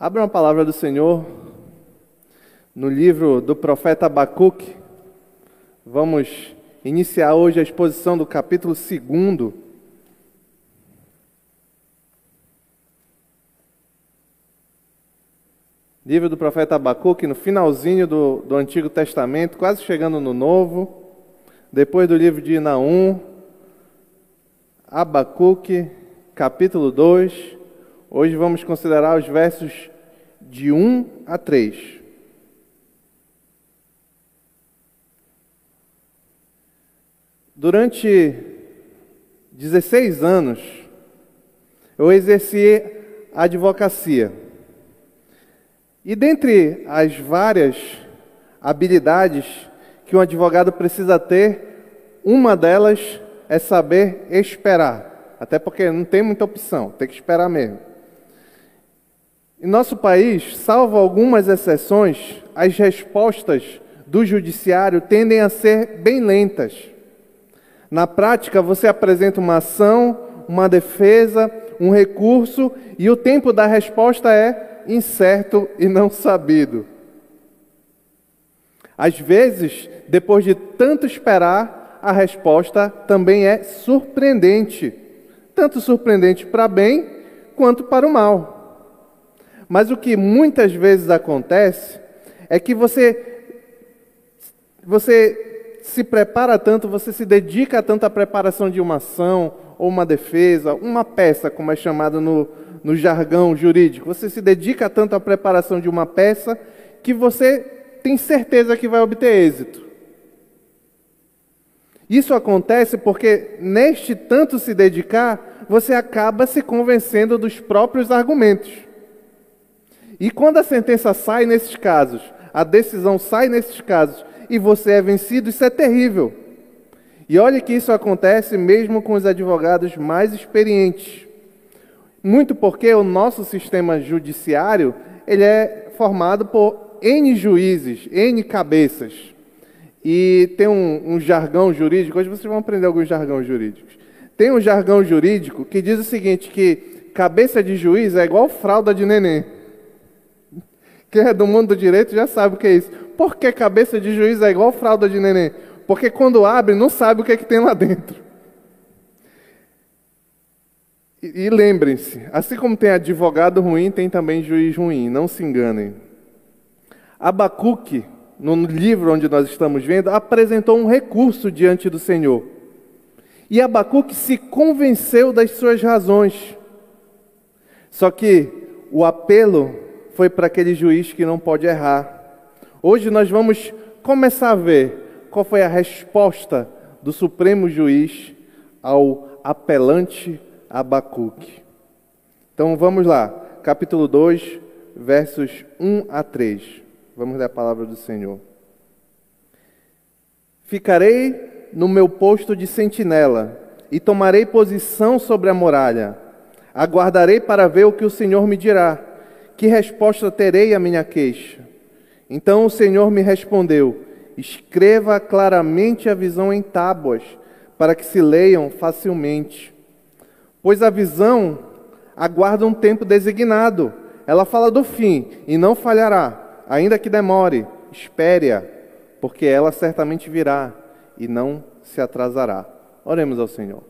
Abra uma palavra do Senhor no livro do profeta Abacuque. Vamos iniciar hoje a exposição do capítulo 2. Livro do profeta Abacuque, no finalzinho do, do Antigo Testamento, quase chegando no Novo. Depois do livro de Naum, Abacuque, capítulo 2. Hoje vamos considerar os versos de 1 a 3. Durante 16 anos, eu exerci a advocacia. E dentre as várias habilidades que um advogado precisa ter, uma delas é saber esperar. Até porque não tem muita opção, tem que esperar mesmo. Em nosso país, salvo algumas exceções, as respostas do judiciário tendem a ser bem lentas. Na prática, você apresenta uma ação, uma defesa, um recurso e o tempo da resposta é incerto e não sabido. Às vezes, depois de tanto esperar, a resposta também é surpreendente, tanto surpreendente para bem quanto para o mal. Mas o que muitas vezes acontece é que você você se prepara tanto, você se dedica tanto à preparação de uma ação ou uma defesa, uma peça, como é chamado no, no jargão jurídico. Você se dedica tanto à preparação de uma peça que você tem certeza que vai obter êxito. Isso acontece porque, neste tanto se dedicar, você acaba se convencendo dos próprios argumentos. E quando a sentença sai nesses casos, a decisão sai nesses casos e você é vencido, isso é terrível. E olha que isso acontece mesmo com os advogados mais experientes. Muito porque o nosso sistema judiciário, ele é formado por N juízes, N cabeças. E tem um, um jargão jurídico, hoje vocês vão aprender alguns jargões jurídicos. Tem um jargão jurídico que diz o seguinte, que cabeça de juiz é igual fralda de neném. Quem é do mundo do direito já sabe o que é isso. Por que cabeça de juiz é igual fralda de neném? Porque quando abre, não sabe o que, é que tem lá dentro. E, e lembrem-se, assim como tem advogado ruim, tem também juiz ruim, não se enganem. Abacuque, no livro onde nós estamos vendo, apresentou um recurso diante do Senhor. E Abacuque se convenceu das suas razões. Só que o apelo foi para aquele juiz que não pode errar. Hoje nós vamos começar a ver qual foi a resposta do Supremo Juiz ao apelante Abacuque. Então vamos lá, capítulo 2, versos 1 a 3. Vamos ler a palavra do Senhor. Ficarei no meu posto de sentinela e tomarei posição sobre a muralha. Aguardarei para ver o que o Senhor me dirá que resposta terei à minha queixa? Então o Senhor me respondeu: Escreva claramente a visão em tábuas, para que se leiam facilmente. Pois a visão aguarda um tempo designado. Ela fala do fim e não falhará, ainda que demore. Espere-a, porque ela certamente virá e não se atrasará. Oremos ao Senhor.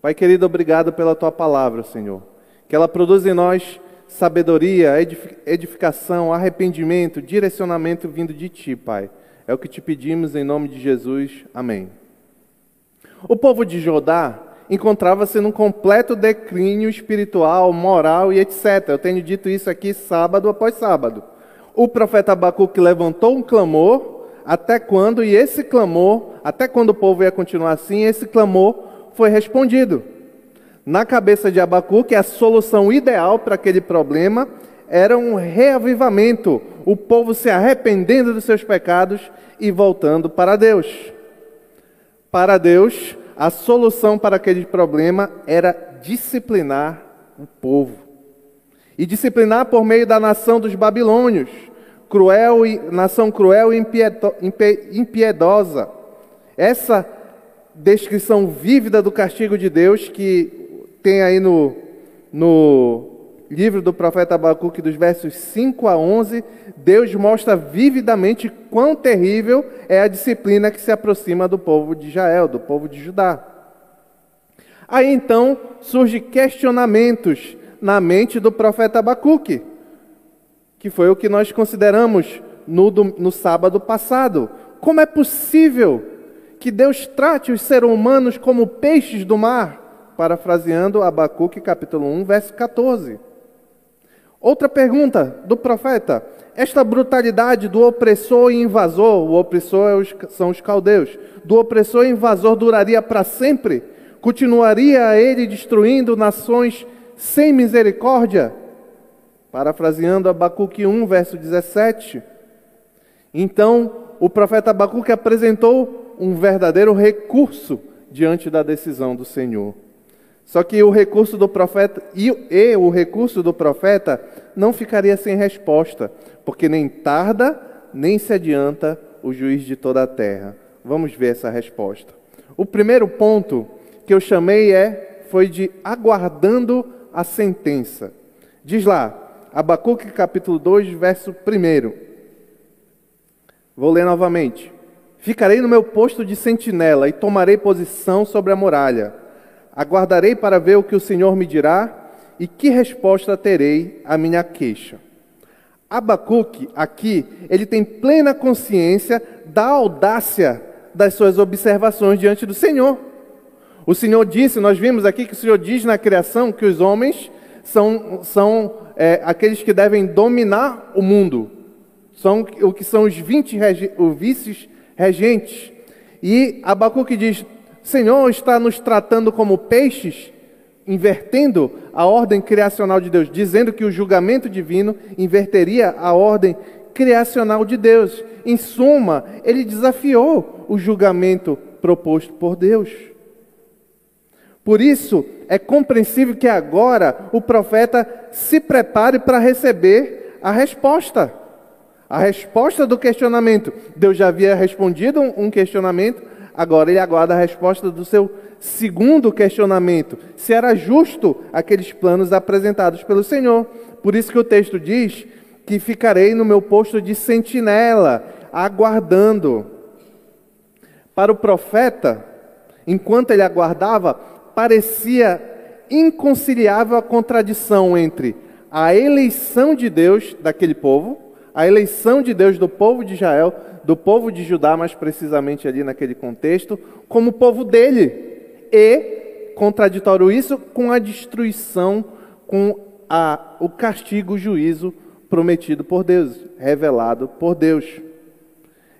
Pai querido, obrigado pela tua palavra, Senhor. Que ela produza em nós sabedoria, edificação, arrependimento, direcionamento vindo de Ti, Pai. É o que te pedimos em nome de Jesus. Amém. O povo de Judá encontrava-se num completo declínio espiritual, moral e etc. Eu tenho dito isso aqui sábado após sábado. O profeta Abacuque levantou um clamor, até quando, e esse clamor, até quando o povo ia continuar assim, esse clamor foi respondido. Na cabeça de Abacuque, a solução ideal para aquele problema era um reavivamento, o povo se arrependendo dos seus pecados e voltando para Deus. Para Deus, a solução para aquele problema era disciplinar o povo. E disciplinar por meio da nação dos babilônios, cruel e, nação cruel e impiedosa. Essa descrição vívida do castigo de Deus que tem aí no, no livro do profeta Abacuque, dos versos 5 a 11, Deus mostra vividamente quão terrível é a disciplina que se aproxima do povo de Israel, do povo de Judá. Aí então surgem questionamentos na mente do profeta Abacuque, que foi o que nós consideramos no, no sábado passado. Como é possível que Deus trate os seres humanos como peixes do mar? Parafraseando Abacuque capítulo 1, verso 14. Outra pergunta do profeta: esta brutalidade do opressor e invasor, o opressor é são os caldeus, do opressor e invasor duraria para sempre? Continuaria ele destruindo nações sem misericórdia? Parafraseando Abacuque 1, verso 17. Então, o profeta Abacuque apresentou um verdadeiro recurso diante da decisão do Senhor. Só que o recurso do profeta e, e o recurso do profeta não ficaria sem resposta, porque nem tarda nem se adianta o juiz de toda a terra. Vamos ver essa resposta. O primeiro ponto que eu chamei é foi de aguardando a sentença. Diz lá, Abacuque capítulo 2, verso 1. Vou ler novamente. Ficarei no meu posto de sentinela e tomarei posição sobre a muralha Aguardarei para ver o que o Senhor me dirá e que resposta terei à minha queixa. Abacuque, aqui, ele tem plena consciência da audácia das suas observações diante do Senhor. O Senhor disse, nós vimos aqui que o Senhor diz na criação que os homens são, são é, aqueles que devem dominar o mundo. São o que são os 20 regi vices regentes. E Abacuque diz: Senhor está nos tratando como peixes, invertendo a ordem criacional de Deus, dizendo que o julgamento divino inverteria a ordem criacional de Deus. Em suma, ele desafiou o julgamento proposto por Deus. Por isso, é compreensível que agora o profeta se prepare para receber a resposta. A resposta do questionamento. Deus já havia respondido um questionamento, Agora ele aguarda a resposta do seu segundo questionamento: se era justo aqueles planos apresentados pelo Senhor. Por isso que o texto diz que ficarei no meu posto de sentinela, aguardando. Para o profeta, enquanto ele aguardava, parecia inconciliável a contradição entre a eleição de Deus daquele povo, a eleição de Deus do povo de Israel, do povo de Judá, mais precisamente ali naquele contexto, como povo dele. E, contraditório isso, com a destruição, com a, o castigo, o juízo prometido por Deus, revelado por Deus.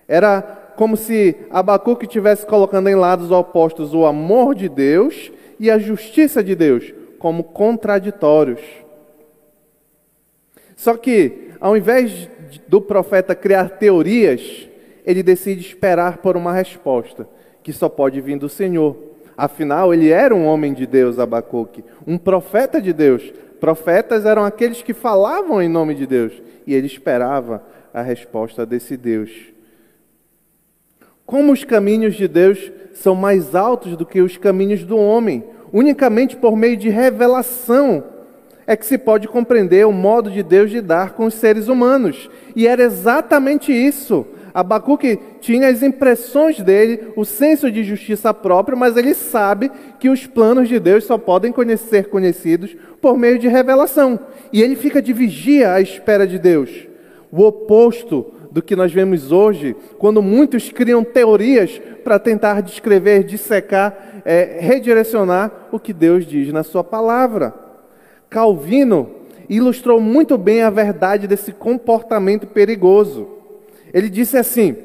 Era como se Abacuque estivesse colocando em lados opostos o amor de Deus e a justiça de Deus, como contraditórios. Só que, ao invés do profeta criar teorias, ele decide esperar por uma resposta que só pode vir do Senhor. Afinal, ele era um homem de Deus, Abacuque, um profeta de Deus. Profetas eram aqueles que falavam em nome de Deus e ele esperava a resposta desse Deus. Como os caminhos de Deus são mais altos do que os caminhos do homem, unicamente por meio de revelação é que se pode compreender o modo de Deus lidar com os seres humanos. E era exatamente isso Abacuque tinha as impressões dele, o senso de justiça própria, mas ele sabe que os planos de Deus só podem ser conhecidos por meio de revelação. E ele fica de vigia à espera de Deus. O oposto do que nós vemos hoje, quando muitos criam teorias para tentar descrever, dissecar, é, redirecionar o que Deus diz na sua palavra. Calvino ilustrou muito bem a verdade desse comportamento perigoso. Ele disse assim: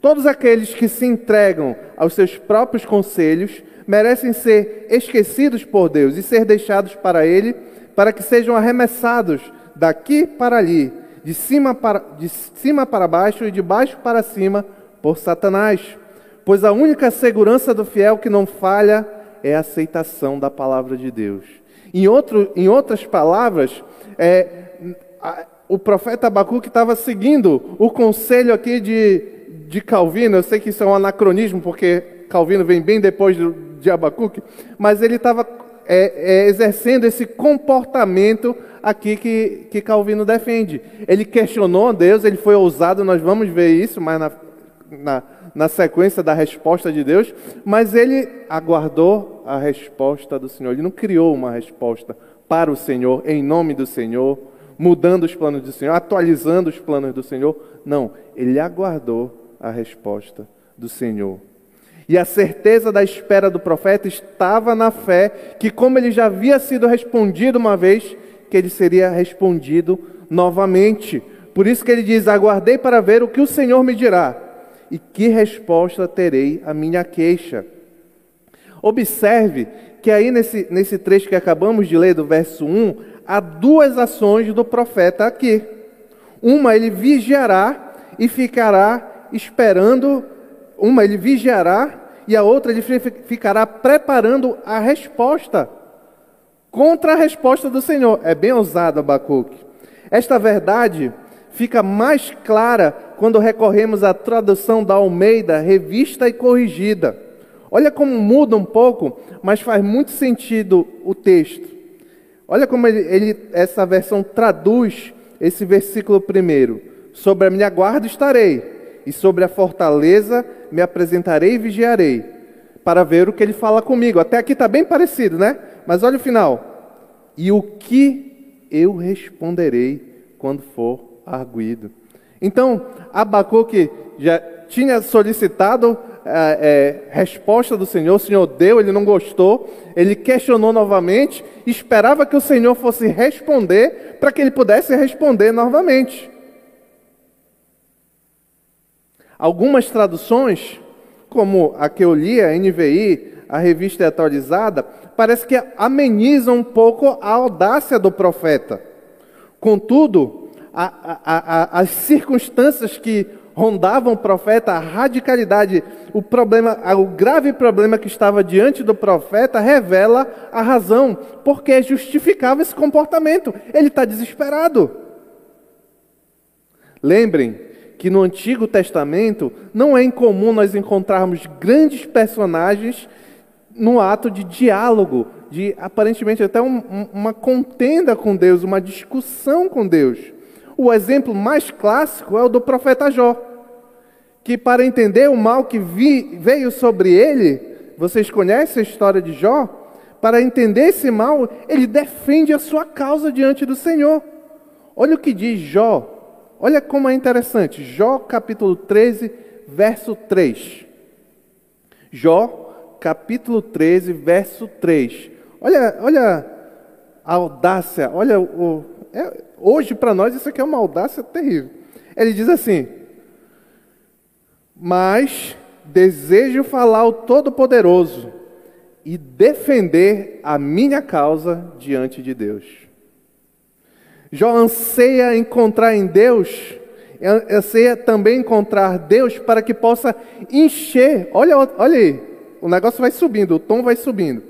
Todos aqueles que se entregam aos seus próprios conselhos merecem ser esquecidos por Deus e ser deixados para Ele, para que sejam arremessados daqui para ali, de cima para, de cima para baixo e de baixo para cima por Satanás. Pois a única segurança do fiel que não falha é a aceitação da palavra de Deus. Em, outro, em outras palavras, é, o profeta Abacuque estava seguindo o conselho aqui de, de Calvino. Eu sei que isso é um anacronismo, porque Calvino vem bem depois de, Abacuque, mas ele estava é, é, exercendo esse comportamento aqui que, que Calvino defende. Ele questionou Deus, ele foi ousado, nós vamos ver isso mais na, na, na sequência da resposta de Deus, mas ele aguardou a resposta do Senhor. Ele não criou uma resposta para o Senhor, em nome do Senhor, mudando os planos do Senhor, atualizando os planos do Senhor. Não, ele aguardou a resposta do Senhor. E a certeza da espera do profeta estava na fé que, como ele já havia sido respondido uma vez, que ele seria respondido novamente. Por isso que ele diz: Aguardei para ver o que o Senhor me dirá, e que resposta terei à minha queixa. Observe que aí nesse, nesse trecho que acabamos de ler, do verso 1, há duas ações do profeta aqui. Uma, ele vigiará e ficará esperando uma ele vigiará e a outra ele ficará preparando a resposta contra a resposta do Senhor. É bem ousado Abacuque. Esta verdade fica mais clara quando recorremos à tradução da Almeida, revista e corrigida. Olha como muda um pouco, mas faz muito sentido o texto. Olha como ele, ele essa versão traduz esse versículo primeiro. Sobre a minha guarda estarei e sobre a fortaleza me apresentarei e vigiarei, para ver o que ele fala comigo. Até aqui está bem parecido, né? Mas olha o final. E o que eu responderei quando for arguído. Então, Abacuque já tinha solicitado é, resposta do Senhor, o Senhor deu, ele não gostou, ele questionou novamente, esperava que o Senhor fosse responder para que ele pudesse responder novamente. Algumas traduções, como a que eu li, a NVI, a revista atualizada, parece que amenizam um pouco a audácia do profeta. Contudo, a, a, a, as circunstâncias que rondavam o profeta, a radicalidade, o problema, o grave problema que estava diante do profeta revela a razão, porque justificava esse comportamento. Ele está desesperado. Lembrem que no Antigo Testamento não é incomum nós encontrarmos grandes personagens no ato de diálogo, de aparentemente até um, uma contenda com Deus, uma discussão com Deus. O exemplo mais clássico é o do profeta Jó, que para entender o mal que vi, veio sobre ele, vocês conhecem a história de Jó? Para entender esse mal, ele defende a sua causa diante do Senhor. Olha o que diz Jó Olha como é interessante. Jó capítulo 13, verso 3. Jó capítulo 13, verso 3. Olha, olha a audácia, olha o. É, hoje para nós isso aqui é uma audácia terrível. Ele diz assim: Mas desejo falar ao Todo-Poderoso e defender a minha causa diante de Deus. Jó anseia encontrar em Deus, anseia também encontrar Deus para que possa encher, olha, olha aí, o negócio vai subindo, o tom vai subindo,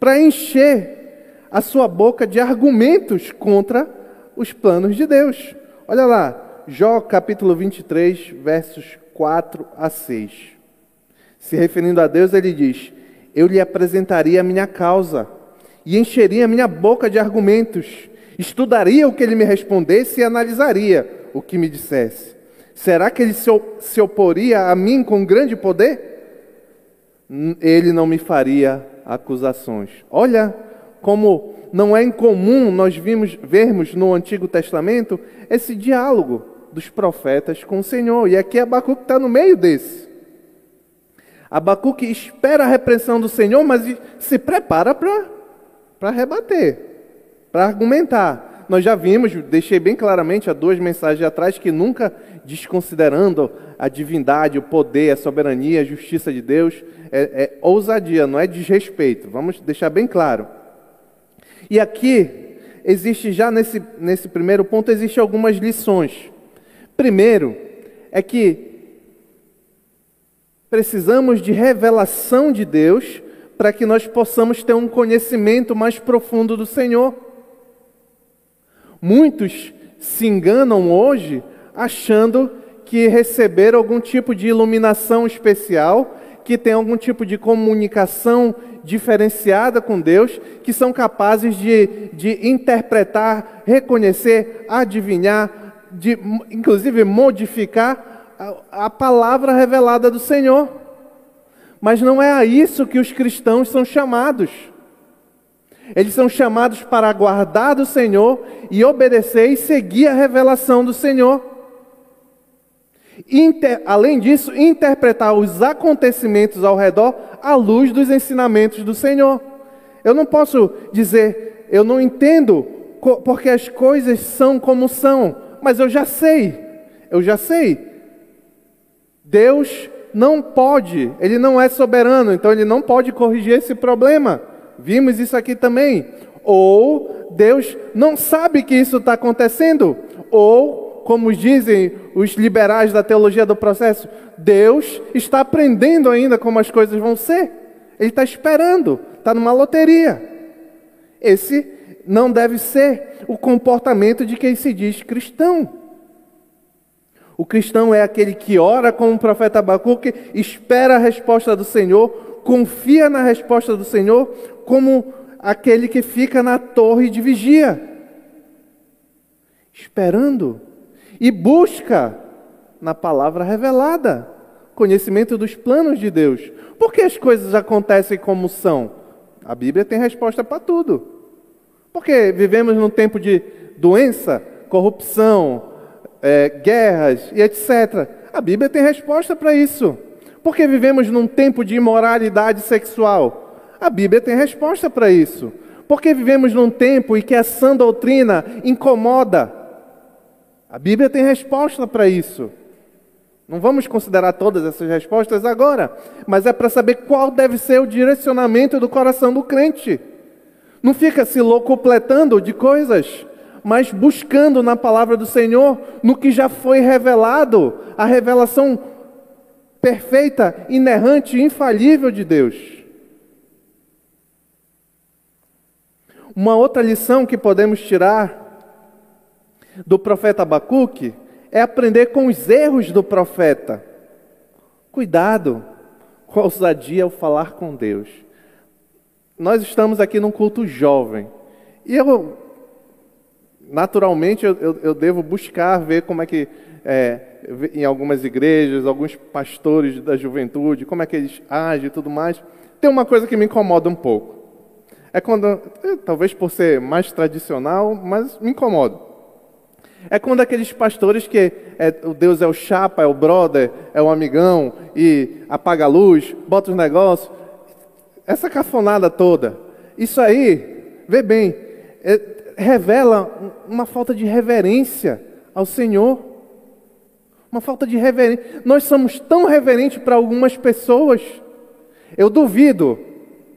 para encher a sua boca de argumentos contra os planos de Deus. Olha lá, Jó capítulo 23, versos 4 a 6. Se referindo a Deus, ele diz: Eu lhe apresentaria a minha causa e encheria a minha boca de argumentos Estudaria o que ele me respondesse e analisaria o que me dissesse. Será que ele se oporia a mim com grande poder? Ele não me faria acusações. Olha como não é incomum nós vimos, vermos no Antigo Testamento esse diálogo dos profetas com o Senhor. E aqui Abacuque está no meio desse. Abacuque espera a repressão do Senhor, mas se prepara para rebater para argumentar. Nós já vimos, deixei bem claramente há duas mensagens atrás, que nunca desconsiderando a divindade, o poder, a soberania, a justiça de Deus, é, é ousadia, não é desrespeito. Vamos deixar bem claro. E aqui, existe já nesse, nesse primeiro ponto, existe algumas lições. Primeiro, é que precisamos de revelação de Deus para que nós possamos ter um conhecimento mais profundo do Senhor. Muitos se enganam hoje achando que receberam algum tipo de iluminação especial que têm algum tipo de comunicação diferenciada com Deus, que são capazes de, de interpretar, reconhecer, adivinhar, de, inclusive modificar a, a palavra revelada do Senhor. Mas não é a isso que os cristãos são chamados. Eles são chamados para aguardar do Senhor e obedecer e seguir a revelação do Senhor. Inter, além disso, interpretar os acontecimentos ao redor à luz dos ensinamentos do Senhor. Eu não posso dizer, eu não entendo porque as coisas são como são, mas eu já sei, eu já sei. Deus não pode, Ele não é soberano, então Ele não pode corrigir esse problema. Vimos isso aqui também. Ou Deus não sabe que isso está acontecendo, ou como dizem os liberais da teologia do processo, Deus está aprendendo ainda como as coisas vão ser. Ele está esperando, está numa loteria. Esse não deve ser o comportamento de quem se diz cristão. O cristão é aquele que ora como o profeta Abacuque, espera a resposta do Senhor, confia na resposta do Senhor, como aquele que fica na torre de vigia, esperando e busca na palavra revelada conhecimento dos planos de Deus. Por que as coisas acontecem como são? A Bíblia tem resposta para tudo. Porque vivemos num tempo de doença, corrupção, é, guerras e etc. A Bíblia tem resposta para isso. Porque vivemos num tempo de imoralidade sexual. A Bíblia tem resposta para isso. Porque vivemos num tempo em que a sã doutrina incomoda. A Bíblia tem resposta para isso. Não vamos considerar todas essas respostas agora, mas é para saber qual deve ser o direcionamento do coração do crente. Não fica se locupletando de coisas, mas buscando na palavra do Senhor, no que já foi revelado, a revelação perfeita, inerrante, infalível de Deus. Uma outra lição que podemos tirar do profeta Abacuque é aprender com os erros do profeta. Cuidado com a ousadia ao falar com Deus. Nós estamos aqui num culto jovem. E eu, naturalmente, eu, eu, eu devo buscar ver como é que, é, em algumas igrejas, alguns pastores da juventude, como é que eles agem e tudo mais. Tem uma coisa que me incomoda um pouco. É quando, é, talvez por ser mais tradicional, mas me incomoda. É quando aqueles pastores que é, o Deus é o chapa, é o brother, é o amigão e apaga a luz, bota os negócios. Essa cafonada toda. Isso aí, vê bem, é, revela uma falta de reverência ao Senhor. Uma falta de reverência. Nós somos tão reverentes para algumas pessoas. Eu duvido,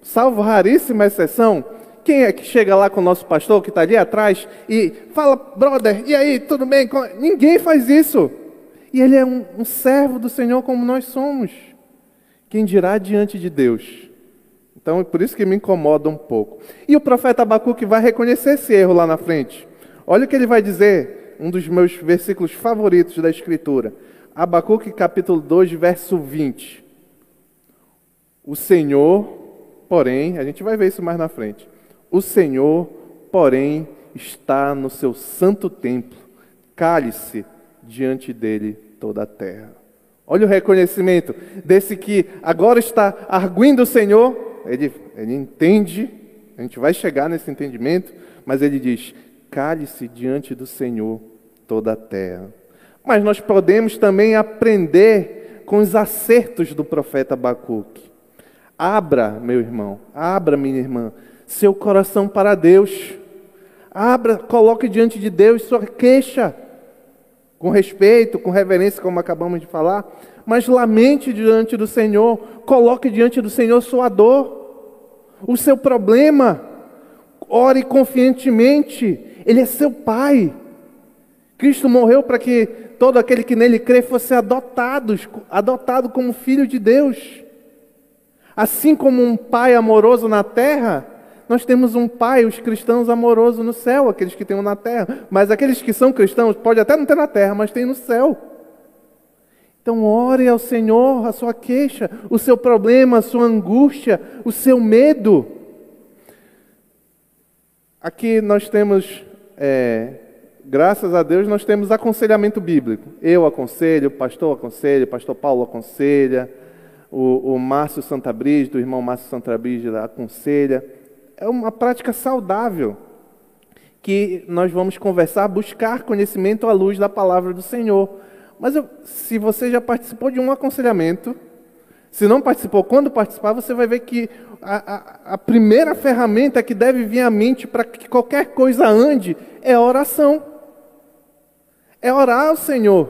salvo raríssima exceção, quem é que chega lá com o nosso pastor que está ali atrás e fala, brother, e aí, tudo bem? Ninguém faz isso. E ele é um, um servo do Senhor como nós somos. Quem dirá diante de Deus? Então, é por isso que me incomoda um pouco. E o profeta Abacuque vai reconhecer esse erro lá na frente. Olha o que ele vai dizer, um dos meus versículos favoritos da Escritura. Abacuque capítulo 2, verso 20. O Senhor, porém, a gente vai ver isso mais na frente. O Senhor, porém, está no seu santo templo, cale-se diante dele toda a terra. Olha o reconhecimento desse que agora está arguindo o Senhor, ele, ele entende, a gente vai chegar nesse entendimento, mas ele diz: cale-se diante do Senhor toda a terra. Mas nós podemos também aprender com os acertos do profeta Abacuque. Abra, meu irmão, abra, minha irmã, seu coração para Deus. Abra, coloque diante de Deus sua queixa, com respeito, com reverência, como acabamos de falar, mas lamente diante do Senhor, coloque diante do Senhor sua dor, o seu problema, ore confiantemente, Ele é seu Pai. Cristo morreu para que todo aquele que nele crê fosse adotado, adotado como filho de Deus. Assim como um pai amoroso na terra, nós temos um pai, os cristãos, amoroso no céu, aqueles que têm na terra. Mas aqueles que são cristãos, pode até não ter na terra, mas tem no céu. Então, ore ao Senhor a sua queixa, o seu problema, a sua angústia, o seu medo. Aqui nós temos, é, graças a Deus, nós temos aconselhamento bíblico. Eu aconselho, o pastor aconselha, o pastor Paulo aconselha, o, o Márcio Santabrígida, o irmão Márcio Santabrígida aconselha. É uma prática saudável que nós vamos conversar, buscar conhecimento à luz da palavra do Senhor. Mas eu, se você já participou de um aconselhamento, se não participou, quando participar, você vai ver que a, a, a primeira ferramenta que deve vir à mente para que qualquer coisa ande é a oração. É orar ao Senhor.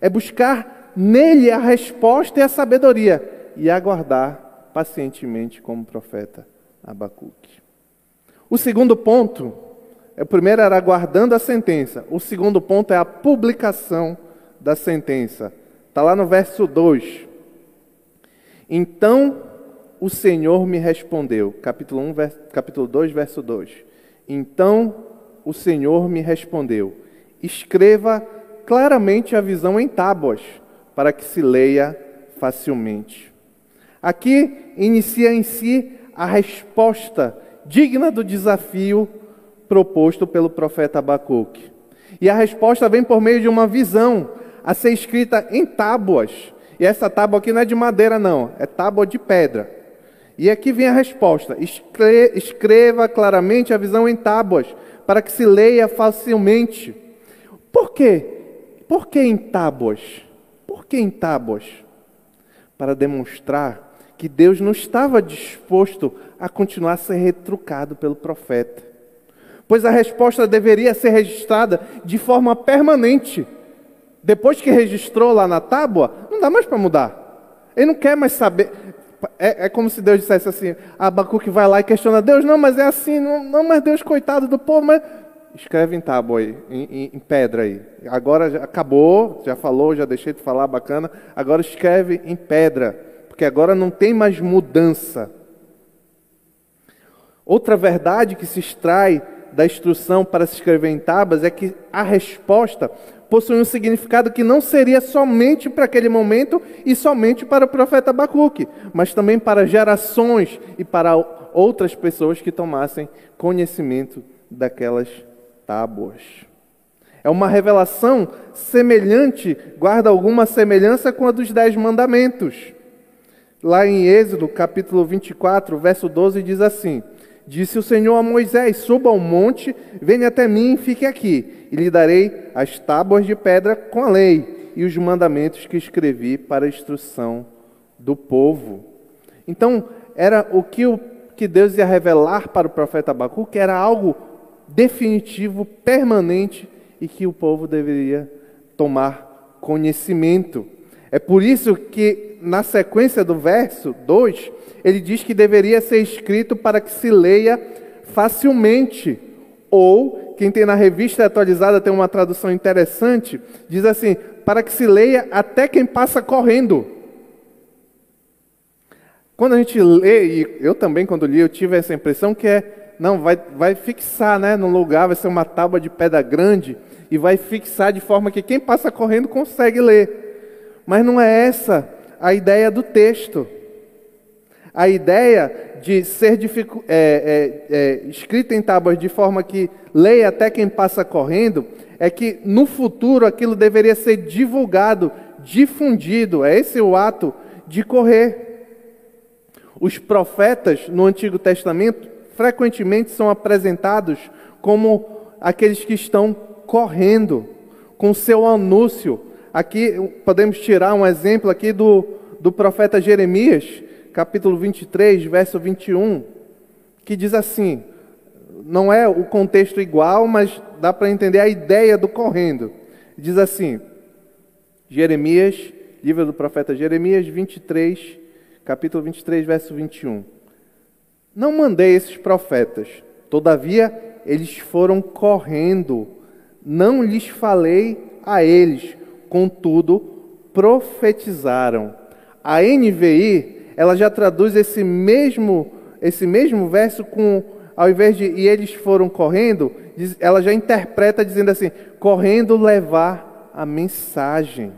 É buscar nele a resposta e a sabedoria. E aguardar pacientemente como profeta Abacuque. O segundo ponto, é, o primeiro era aguardando a sentença. O segundo ponto é a publicação da sentença. Está lá no verso 2. Então o Senhor me respondeu. Capítulo, 1, vers... capítulo 2, verso 2. Então o Senhor me respondeu: Escreva claramente a visão em tábuas, para que se leia facilmente. Aqui inicia em si a resposta digna do desafio proposto pelo profeta Abacuque. E a resposta vem por meio de uma visão a ser escrita em tábuas. E essa tábua aqui não é de madeira, não, é tábua de pedra. E aqui vem a resposta: escreva claramente a visão em tábuas, para que se leia facilmente. Por quê? Por que em tábuas? Por que em tábuas? Para demonstrar que Deus não estava disposto a continuar a ser retrucado pelo profeta. Pois a resposta deveria ser registrada de forma permanente. Depois que registrou lá na tábua, não dá mais para mudar. Ele não quer mais saber. É, é, como se Deus dissesse assim: Abacuque vai lá e questiona Deus, não, mas é assim, não, não mas Deus, coitado do povo, mas. Escreve em tábua aí, em, em, pedra aí. Agora já acabou, já falou, já deixei de falar, bacana. Agora escreve em pedra, porque agora não tem mais mudança. Outra verdade que se extrai da instrução para se escrever em tábuas é que a resposta possui um significado que não seria somente para aquele momento e somente para o profeta Abacuque, mas também para gerações e para outras pessoas que tomassem conhecimento daquelas tábuas. É uma revelação semelhante, guarda alguma semelhança com a dos Dez Mandamentos. Lá em Êxodo, capítulo 24, verso 12, diz assim: Disse o Senhor a Moisés: Suba ao monte, venha até mim e fique aqui, e lhe darei as tábuas de pedra com a lei e os mandamentos que escrevi para a instrução do povo. Então, era o que, o que Deus ia revelar para o profeta Abacuque, era algo definitivo, permanente e que o povo deveria tomar conhecimento. É por isso que, na sequência do verso 2, ele diz que deveria ser escrito para que se leia facilmente. Ou, quem tem na revista atualizada tem uma tradução interessante, diz assim: para que se leia até quem passa correndo. Quando a gente lê, e eu também quando li, eu tive essa impressão que é, não, vai, vai fixar né, no lugar, vai ser uma tábua de pedra grande, e vai fixar de forma que quem passa correndo consegue ler. Mas não é essa a ideia do texto. A ideia de ser é, é, é, escrita em tábuas de forma que leia até quem passa correndo, é que no futuro aquilo deveria ser divulgado, difundido. É esse o ato de correr. Os profetas no Antigo Testamento frequentemente são apresentados como aqueles que estão correndo com seu anúncio. Aqui podemos tirar um exemplo aqui do, do profeta Jeremias, capítulo 23, verso 21, que diz assim: não é o contexto igual, mas dá para entender a ideia do correndo. Diz assim, Jeremias, livro do profeta Jeremias 23, capítulo 23, verso 21. Não mandei esses profetas, todavia eles foram correndo, não lhes falei a eles, contudo profetizaram. A NVI ela já traduz esse mesmo, esse mesmo verso com, ao invés de e eles foram correndo, ela já interpreta dizendo assim: correndo levar a mensagem.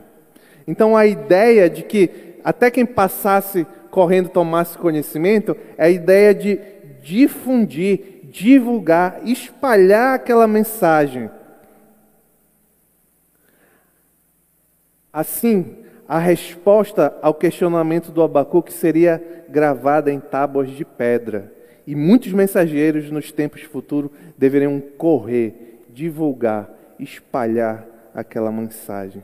Então a ideia de que até quem passasse correndo tomasse conhecimento é a ideia de difundir, divulgar, espalhar aquela mensagem. Assim, a resposta ao questionamento do Abacuque seria gravada em tábuas de pedra. E muitos mensageiros nos tempos futuros deveriam correr, divulgar, espalhar aquela mensagem.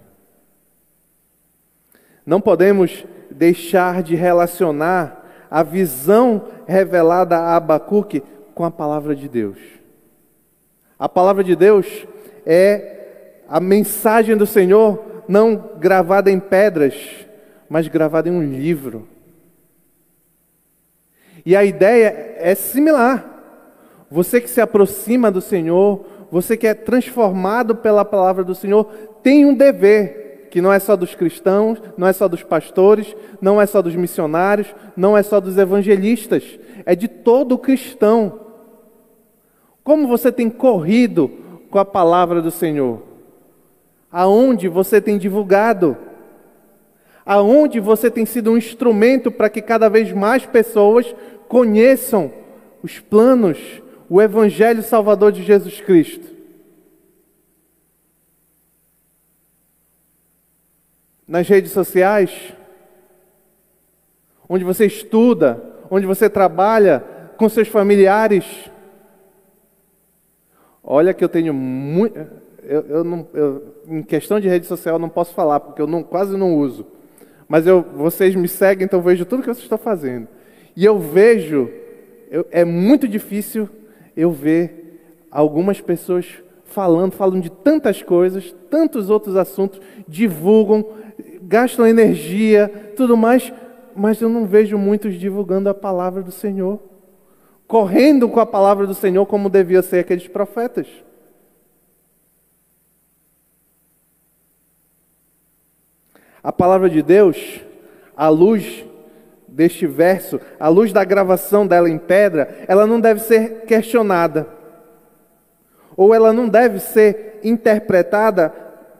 Não podemos deixar de relacionar a visão revelada a Abacuque com a palavra de Deus. A palavra de Deus é a mensagem do Senhor não gravada em pedras, mas gravada em um livro. E a ideia é similar. Você que se aproxima do Senhor, você que é transformado pela palavra do Senhor, tem um dever, que não é só dos cristãos, não é só dos pastores, não é só dos missionários, não é só dos evangelistas, é de todo cristão. Como você tem corrido com a palavra do Senhor? Aonde você tem divulgado? Aonde você tem sido um instrumento para que cada vez mais pessoas conheçam os planos, o Evangelho Salvador de Jesus Cristo? Nas redes sociais, onde você estuda, onde você trabalha com seus familiares. Olha que eu tenho muito eu, eu não, eu, em questão de rede social, eu não posso falar, porque eu não, quase não uso. Mas eu, vocês me seguem, então eu vejo tudo que vocês estão fazendo. E eu vejo, eu, é muito difícil eu ver algumas pessoas falando, falam de tantas coisas, tantos outros assuntos, divulgam, gastam energia, tudo mais, mas eu não vejo muitos divulgando a palavra do Senhor, correndo com a palavra do Senhor como devia ser aqueles profetas. A palavra de Deus, à luz deste verso, à luz da gravação dela em pedra, ela não deve ser questionada. Ou ela não deve ser interpretada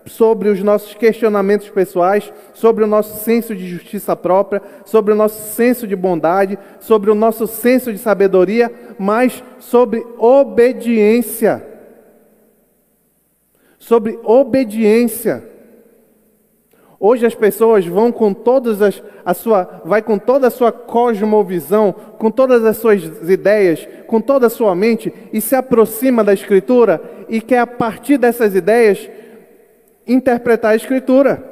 sobre os nossos questionamentos pessoais, sobre o nosso senso de justiça própria, sobre o nosso senso de bondade, sobre o nosso senso de sabedoria, mas sobre obediência. Sobre obediência. Hoje as pessoas vão com todas as, a sua, vai com toda a sua cosmovisão, com todas as suas ideias, com toda a sua mente e se aproxima da Escritura e quer a partir dessas ideias interpretar a Escritura,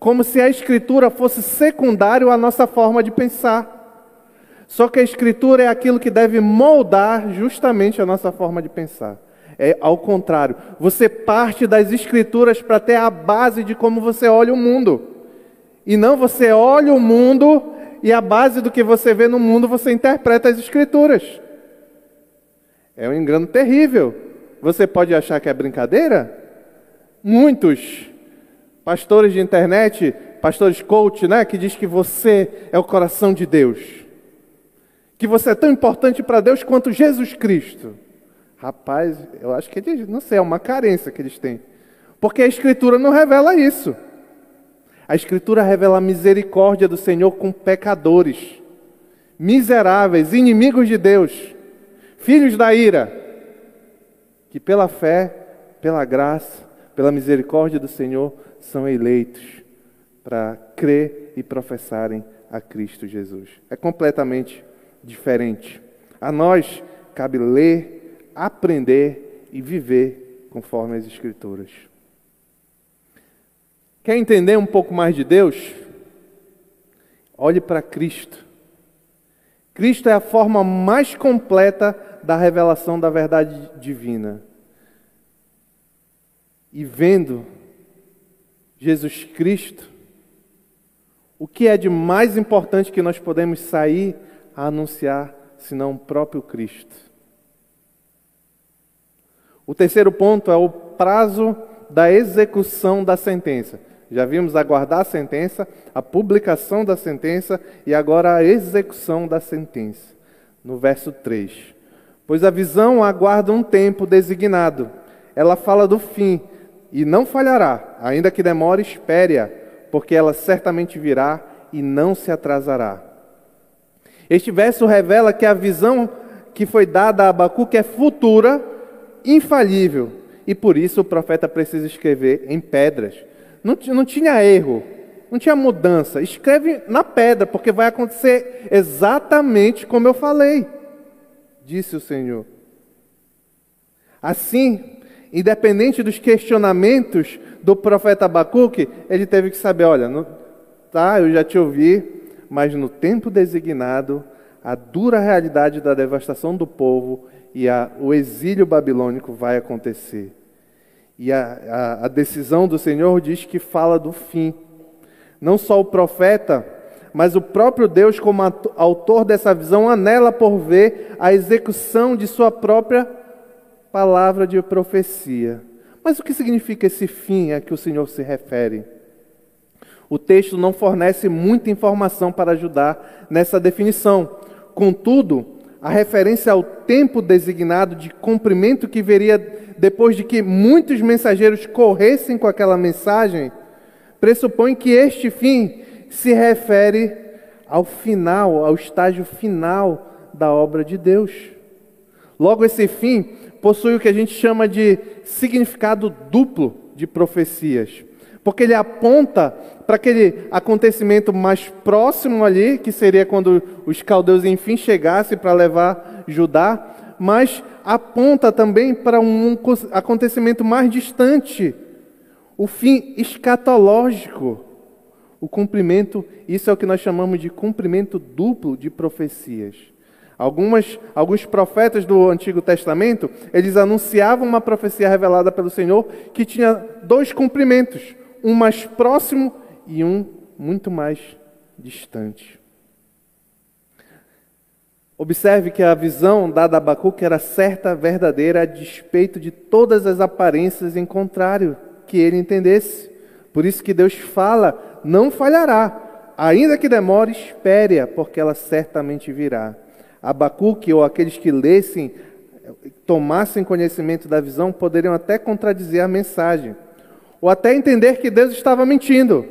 como se a Escritura fosse secundário à nossa forma de pensar. Só que a Escritura é aquilo que deve moldar justamente a nossa forma de pensar. É ao contrário. Você parte das Escrituras para ter a base de como você olha o mundo. E não você olha o mundo e a base do que você vê no mundo você interpreta as Escrituras. É um engano terrível. Você pode achar que é brincadeira? Muitos pastores de internet, pastores coach, né, que diz que você é o coração de Deus. Que você é tão importante para Deus quanto Jesus Cristo. Rapaz, eu acho que eles, não sei, é uma carência que eles têm. Porque a Escritura não revela isso. A Escritura revela a misericórdia do Senhor com pecadores, miseráveis, inimigos de Deus, filhos da ira, que pela fé, pela graça, pela misericórdia do Senhor são eleitos para crer e professarem a Cristo Jesus. É completamente diferente. A nós cabe ler aprender e viver conforme as Escrituras. Quer entender um pouco mais de Deus? Olhe para Cristo. Cristo é a forma mais completa da revelação da verdade divina. E vendo Jesus Cristo, o que é de mais importante que nós podemos sair a anunciar, senão o próprio Cristo? O terceiro ponto é o prazo da execução da sentença. Já vimos aguardar a sentença, a publicação da sentença e agora a execução da sentença. No verso 3. Pois a visão aguarda um tempo designado. Ela fala do fim e não falhará, ainda que demore, espere-a, porque ela certamente virá e não se atrasará. Este verso revela que a visão que foi dada a Abacuque é futura, infalível, e por isso o profeta precisa escrever em pedras. Não, não tinha erro, não tinha mudança. Escreve na pedra, porque vai acontecer exatamente como eu falei, disse o Senhor. Assim, independente dos questionamentos do profeta Abacuque, ele teve que saber: olha, no, tá, eu já te ouvi, mas no tempo designado, a dura realidade da devastação do povo e a, o exílio babilônico vai acontecer. E a, a, a decisão do Senhor diz que fala do fim. Não só o profeta, mas o próprio Deus, como autor dessa visão, anela por ver a execução de sua própria palavra de profecia. Mas o que significa esse fim a que o Senhor se refere? O texto não fornece muita informação para ajudar nessa definição. Contudo, a referência ao tempo designado de cumprimento que viria depois de que muitos mensageiros corressem com aquela mensagem, pressupõe que este fim se refere ao final, ao estágio final da obra de Deus. Logo, esse fim possui o que a gente chama de significado duplo de profecias, porque ele aponta para aquele acontecimento mais próximo ali, que seria quando os caldeus enfim chegassem para levar Judá, mas aponta também para um acontecimento mais distante, o fim escatológico, o cumprimento, isso é o que nós chamamos de cumprimento duplo de profecias. Algumas, alguns profetas do Antigo Testamento, eles anunciavam uma profecia revelada pelo Senhor que tinha dois cumprimentos, um mais próximo e um muito mais distante. Observe que a visão dada a Abacuque era certa, verdadeira, a despeito de todas as aparências em contrário que ele entendesse. Por isso que Deus fala, não falhará, ainda que demore, espere-a, porque ela certamente virá. Abacuque ou aqueles que lessem, tomassem conhecimento da visão, poderiam até contradizer a mensagem, ou até entender que Deus estava mentindo.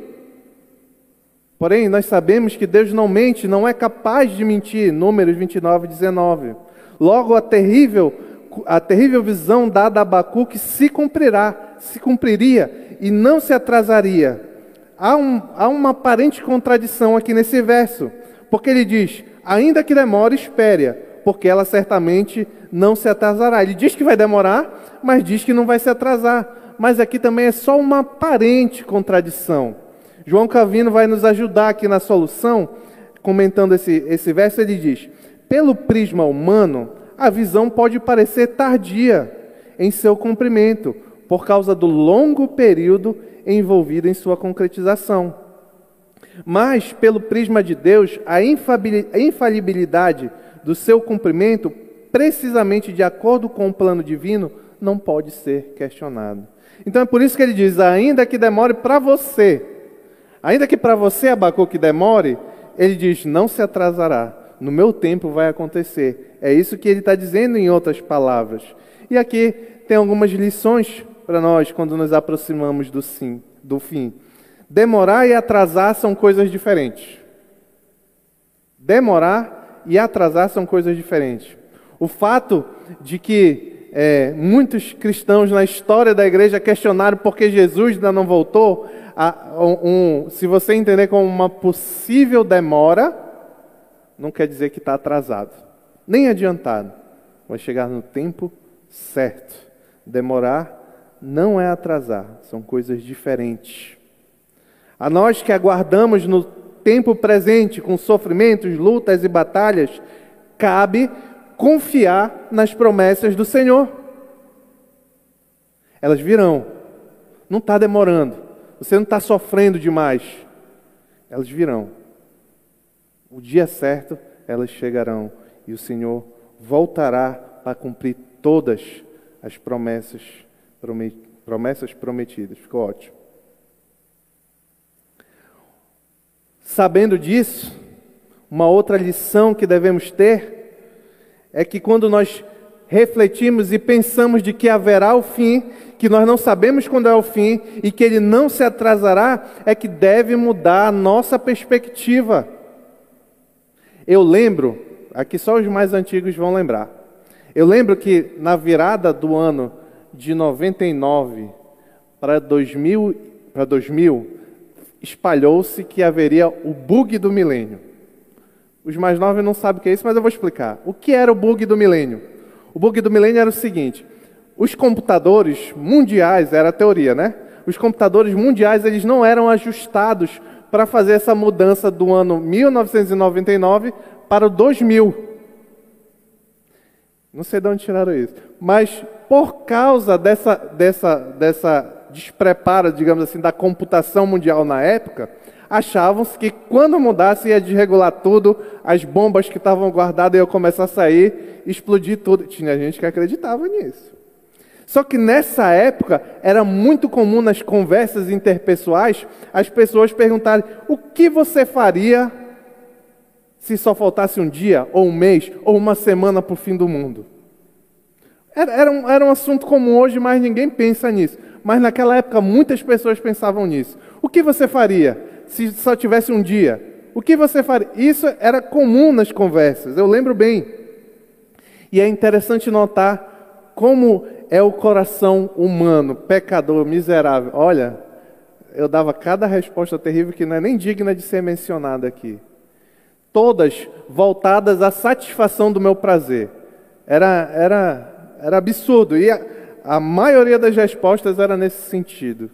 Porém, nós sabemos que Deus não mente, não é capaz de mentir. Números 29 e 19. Logo, a terrível, a terrível visão dada a Abacuque se cumprirá, se cumpriria e não se atrasaria. Há, um, há uma aparente contradição aqui nesse verso, porque ele diz: ainda que demore, espere, porque ela certamente não se atrasará. Ele diz que vai demorar, mas diz que não vai se atrasar. Mas aqui também é só uma aparente contradição. João Calvino vai nos ajudar aqui na solução, comentando esse, esse verso. Ele diz: pelo prisma humano, a visão pode parecer tardia em seu cumprimento, por causa do longo período envolvido em sua concretização. Mas, pelo prisma de Deus, a infalibilidade do seu cumprimento, precisamente de acordo com o plano divino, não pode ser questionado. Então é por isso que ele diz: ainda que demore para você, ainda que para você, Abacuque, demore, ele diz: não se atrasará, no meu tempo vai acontecer. É isso que ele está dizendo em outras palavras. E aqui tem algumas lições para nós quando nos aproximamos do, sim, do fim. Demorar e atrasar são coisas diferentes. Demorar e atrasar são coisas diferentes. O fato de que é, muitos cristãos na história da igreja questionaram por que Jesus ainda não voltou, a, um, se você entender como uma possível demora, não quer dizer que está atrasado, nem adiantado. Vai chegar no tempo certo. Demorar não é atrasar, são coisas diferentes. A nós que aguardamos no tempo presente, com sofrimentos, lutas e batalhas, cabe confiar nas promessas do Senhor. Elas virão, não está demorando, você não está sofrendo demais, elas virão. O dia certo, elas chegarão e o Senhor voltará para cumprir todas as promessas, promessas prometidas. Ficou ótimo. Sabendo disso, uma outra lição que devemos ter é que quando nós refletimos e pensamos de que haverá o fim, que nós não sabemos quando é o fim e que ele não se atrasará, é que deve mudar a nossa perspectiva. Eu lembro, aqui só os mais antigos vão lembrar. Eu lembro que na virada do ano de 99 para 2000, para 2000 espalhou-se que haveria o bug do milênio. Os mais novos não sabem o que é isso, mas eu vou explicar. O que era o bug do milênio? O bug do milênio era o seguinte: os computadores mundiais, era a teoria, né? Os computadores mundiais eles não eram ajustados para fazer essa mudança do ano 1999 para o 2000. Não sei de onde tiraram isso. Mas por causa dessa, dessa, dessa despreparo, digamos assim, da computação mundial na época, achavam que quando mudasse ia desregular tudo, as bombas que estavam guardadas iam começar a sair, explodir tudo. Tinha gente que acreditava nisso. Só que nessa época era muito comum nas conversas interpessoais as pessoas perguntarem: o que você faria se só faltasse um dia, ou um mês, ou uma semana para o fim do mundo? Era, era, um, era um assunto comum hoje, mas ninguém pensa nisso. Mas naquela época muitas pessoas pensavam nisso. O que você faria se só tivesse um dia? O que você faria? Isso era comum nas conversas, eu lembro bem. E é interessante notar como é o coração humano, pecador, miserável. Olha, eu dava cada resposta terrível que não é nem digna de ser mencionada aqui. Todas voltadas à satisfação do meu prazer. Era, era, era absurdo. E a maioria das respostas era nesse sentido.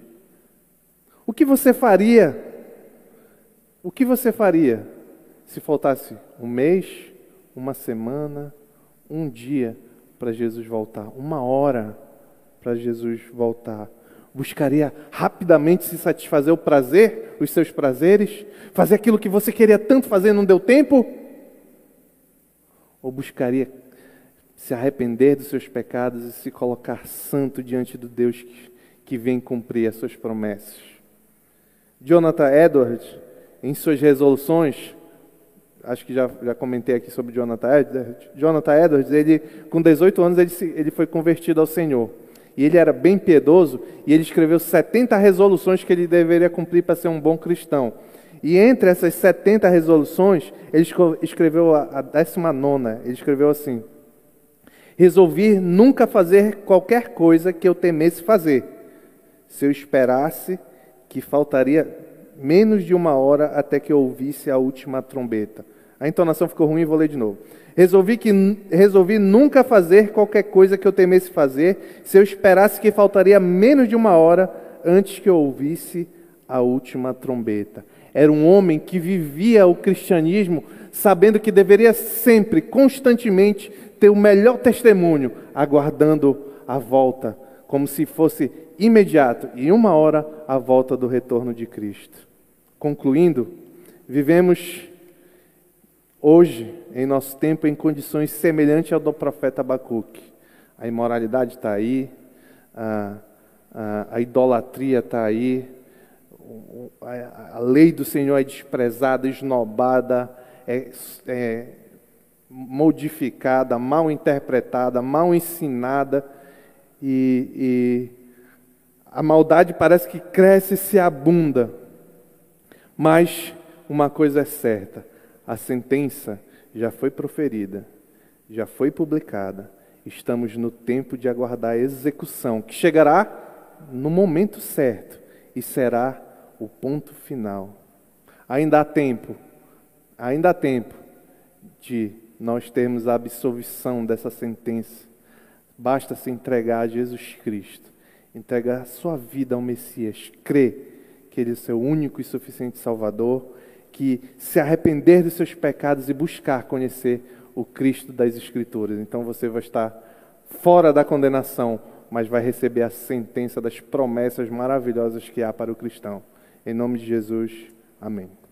O que você faria? O que você faria se faltasse um mês, uma semana, um dia para Jesus voltar, uma hora para Jesus voltar? Buscaria rapidamente se satisfazer o prazer, os seus prazeres, fazer aquilo que você queria tanto fazer e não deu tempo? Ou buscaria se arrepender dos seus pecados e se colocar santo diante do Deus que, que vem cumprir as suas promessas. Jonathan Edwards, em suas resoluções, acho que já, já comentei aqui sobre Jonathan Edwards, Jonathan Edwards, ele, com 18 anos, ele, se, ele foi convertido ao Senhor. E ele era bem piedoso, e ele escreveu 70 resoluções que ele deveria cumprir para ser um bom cristão. E entre essas 70 resoluções, ele escreveu a, a 19, ele escreveu assim: Resolvi nunca fazer qualquer coisa que eu temesse fazer. Se eu esperasse que faltaria menos de uma hora até que eu ouvisse a última trombeta. A entonação ficou ruim, vou ler de novo. Resolvi, que, resolvi nunca fazer qualquer coisa que eu temesse fazer, se eu esperasse que faltaria menos de uma hora antes que eu ouvisse a última trombeta. Era um homem que vivia o cristianismo sabendo que deveria sempre, constantemente, ter o melhor testemunho, aguardando a volta, como se fosse imediato, e uma hora, a volta do retorno de Cristo. Concluindo, vivemos hoje, em nosso tempo, em condições semelhantes ao do profeta Abacuque. A imoralidade está aí, a, a, a idolatria está aí, a, a, lei do Senhor é desprezada, esnobada, é, é modificada, mal interpretada, mal ensinada e, e a maldade parece que cresce e se abunda. Mas uma coisa é certa: a sentença já foi proferida, já foi publicada. Estamos no tempo de aguardar a execução, que chegará no momento certo e será o ponto final. Ainda há tempo, ainda há tempo de nós termos a absolvição dessa sentença. Basta se entregar a Jesus Cristo, entregar a sua vida ao Messias, crer que Ele é o seu único e suficiente Salvador, que se arrepender dos seus pecados e buscar conhecer o Cristo das Escrituras. Então você vai estar fora da condenação, mas vai receber a sentença das promessas maravilhosas que há para o cristão. Em nome de Jesus, amém.